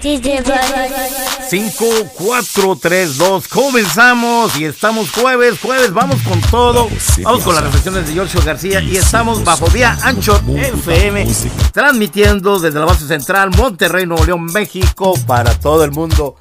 5, 4, 3, 2, comenzamos y estamos jueves, jueves, vamos con todo, vamos con las reflexiones de Giorgio García y estamos bajo vía Ancho FM, transmitiendo desde la base central Monterrey, Nuevo León, México, para todo el mundo.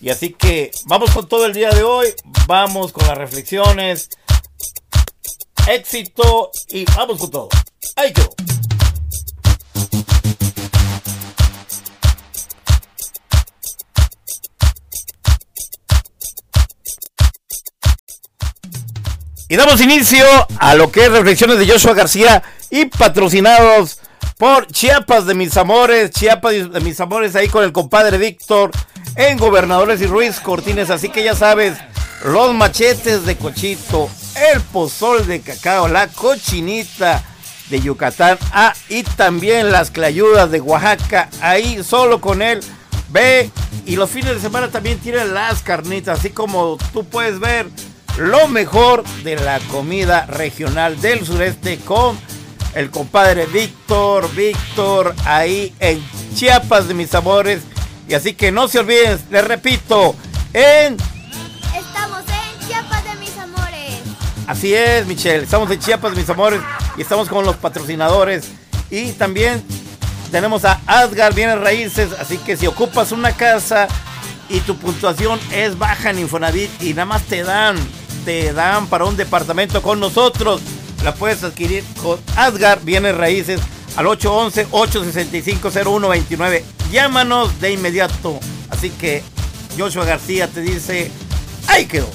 Y así que vamos con todo el día de hoy, vamos con las reflexiones, éxito y vamos con todo. Ahí quedó. Y damos inicio a lo que es reflexiones de Joshua García y patrocinados por Chiapas de mis amores, Chiapas de mis amores ahí con el compadre Víctor en Gobernadores y Ruiz Cortines. Así que ya sabes, los machetes de cochito, el pozol de cacao, la cochinita de Yucatán, ah, y también las clayudas de Oaxaca, ahí solo con él. Ve, y los fines de semana también tienen las carnitas, así como tú puedes ver lo mejor de la comida regional del sureste con el compadre Víctor, Víctor, ahí en Chiapas de mis amores. Y así que no se olviden, les repito, en... Estamos en Chiapas de mis amores. Así es, Michelle, estamos en Chiapas de mis amores y estamos con los patrocinadores. Y también tenemos a Asgar Bienes Raíces, así que si ocupas una casa y tu puntuación es baja en Infonavit y nada más te dan te dan para un departamento con nosotros. La puedes adquirir con Asgar Bienes Raíces al 811-865-0129. Llámanos de inmediato. Así que Joshua García te dice, ¡ahí quedó!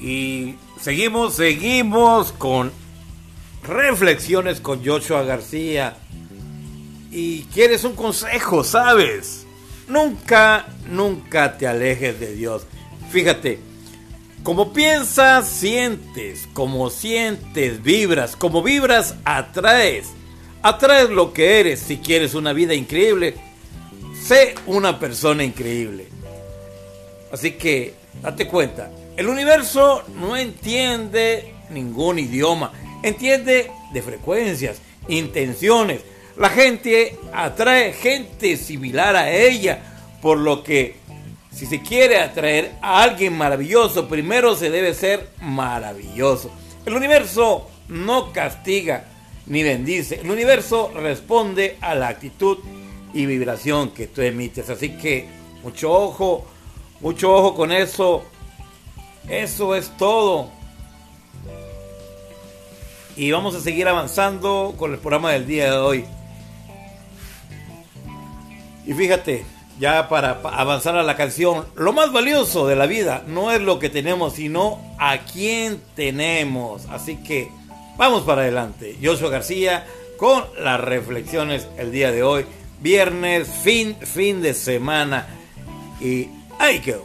Y seguimos, seguimos con Reflexiones con Joshua García. Y quieres un consejo, ¿sabes? Nunca, nunca te alejes de Dios. Fíjate, como piensas, sientes, como sientes, vibras, como vibras, atraes. Atraes lo que eres. Si quieres una vida increíble, sé una persona increíble. Así que, date cuenta, el universo no entiende ningún idioma entiende de frecuencias, intenciones. La gente atrae gente similar a ella, por lo que si se quiere atraer a alguien maravilloso, primero se debe ser maravilloso. El universo no castiga ni bendice, el universo responde a la actitud y vibración que tú emites. Así que mucho ojo, mucho ojo con eso. Eso es todo. Y vamos a seguir avanzando con el programa del día de hoy. Y fíjate, ya para avanzar a la canción, lo más valioso de la vida no es lo que tenemos, sino a quién tenemos. Así que vamos para adelante. Joshua García con las reflexiones el día de hoy, viernes, fin, fin de semana. Y ahí quedó.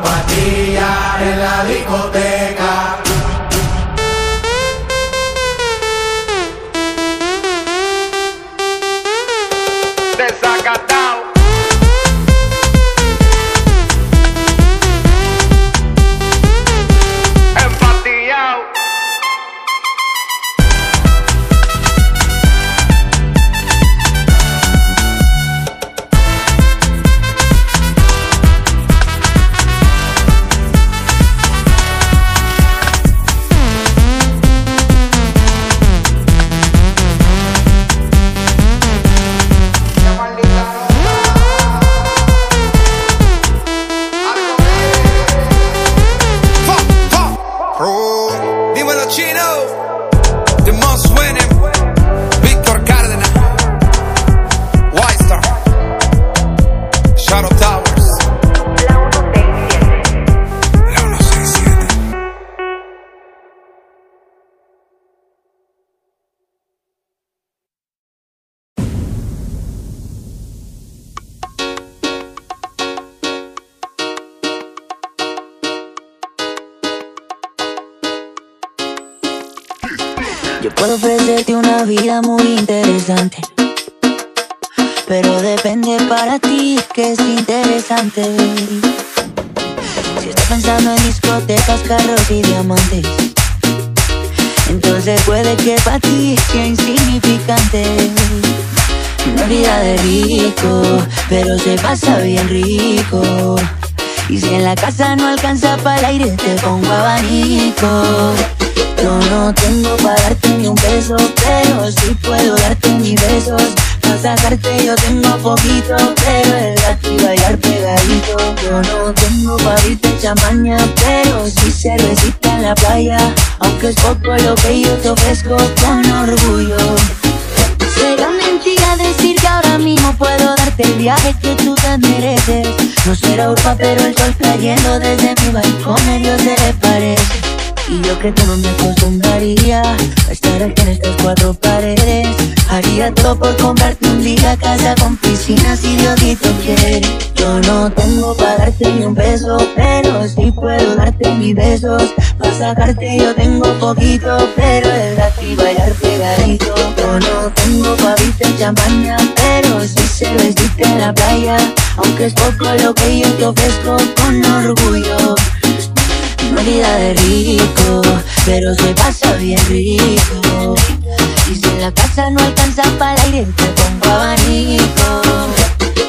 Patilla en la discoteca. Puedo ofrecerte una vida muy interesante. Pero depende para ti que es interesante. Si estás pensando en discotecas, carros y diamantes, entonces puede que para ti sea insignificante. Una vida de rico, pero se pasa bien rico. Y si en la casa no alcanza para el aire, te pongo abanico. Yo no tengo para darte ni un beso, pero sí puedo darte mis besos. Para sacarte yo tengo poquito, pero el y bailar pegadito. Yo no tengo para abrirte champaña, pero sí cervecita en la playa. Aunque es poco lo que yo te ofrezco con orgullo. Será mentira decir que ahora mismo puedo darte el viaje que tú te mereces. No será urba, pero el sol cayendo desde mi balcón Dios se le parece. Y yo que tú no me acostumbraría a estar aquí en estas cuatro paredes Haría todo por comprarte un día casa con piscina si Diosito quiere. Yo no tengo para darte ni un beso, pero sí puedo darte mis besos. Para sacarte yo tengo poquito, pero es y bailar pegadito. Yo no tengo para viste champaña, pero sí cervecita en la playa. Aunque es poco lo que yo te ofrezco con orgullo Mérida de rico, pero se pasa bien rico. Y si en la casa no alcanza para el aire, te pongo abanico.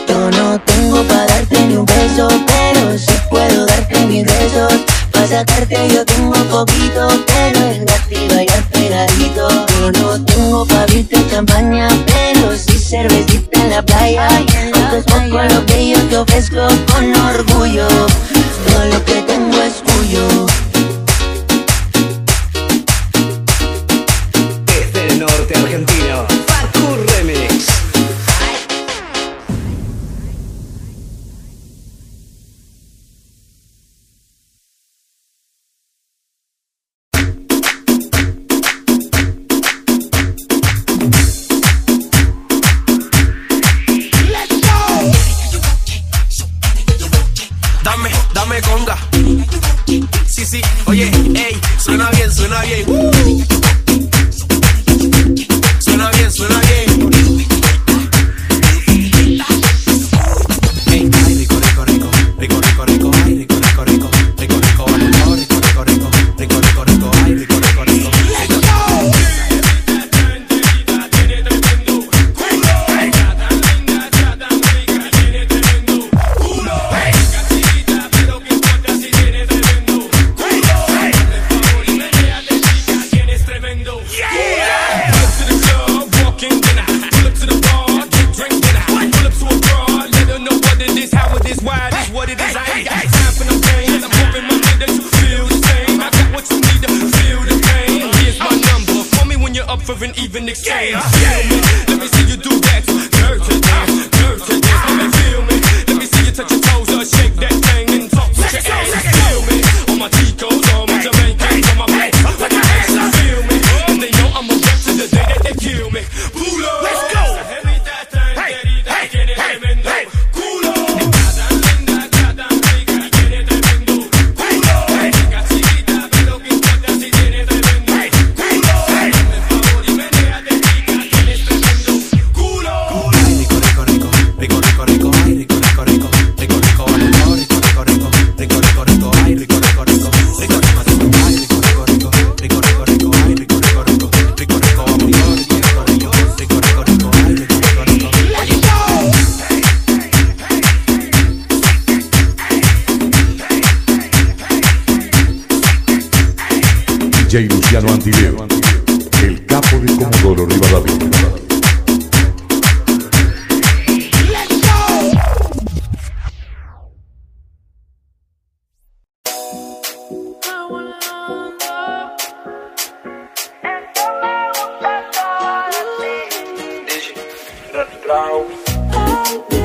Yo no tengo para darte ni un beso, pero sí puedo darte mis besos para sacarte yo tengo poquito, pero es gratis bailar pegadito. Yo no tengo pa' abrirte campaña, pero sí cervecita en la playa. Esto es poco lo que yo te ofrezco con orgullo. Todo lo que tengo es tuyo. Desde el norte argentino. Yeah, uh. yeah. Let me see Strauss.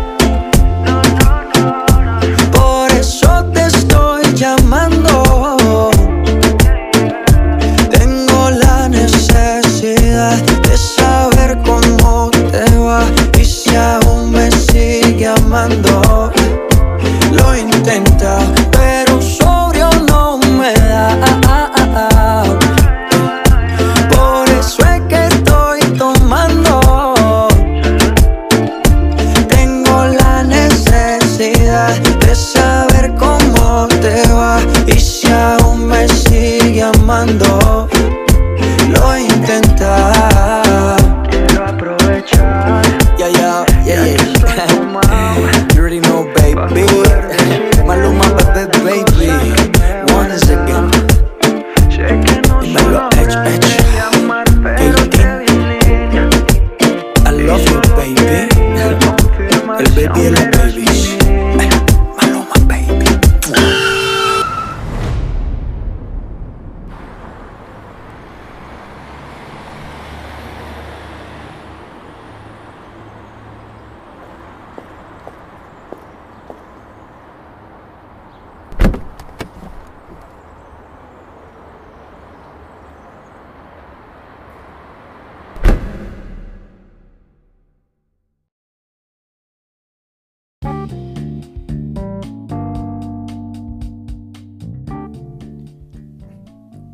Saber cómo te va y si aún me sigue amando. Lo he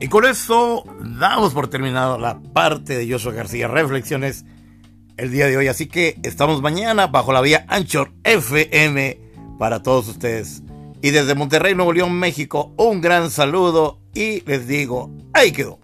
Y con esto damos por terminado la parte de Joshua García Reflexiones el día de hoy. Así que estamos mañana bajo la vía Anchor FM para todos ustedes. Y desde Monterrey, Nuevo León, México, un gran saludo y les digo, ahí quedó.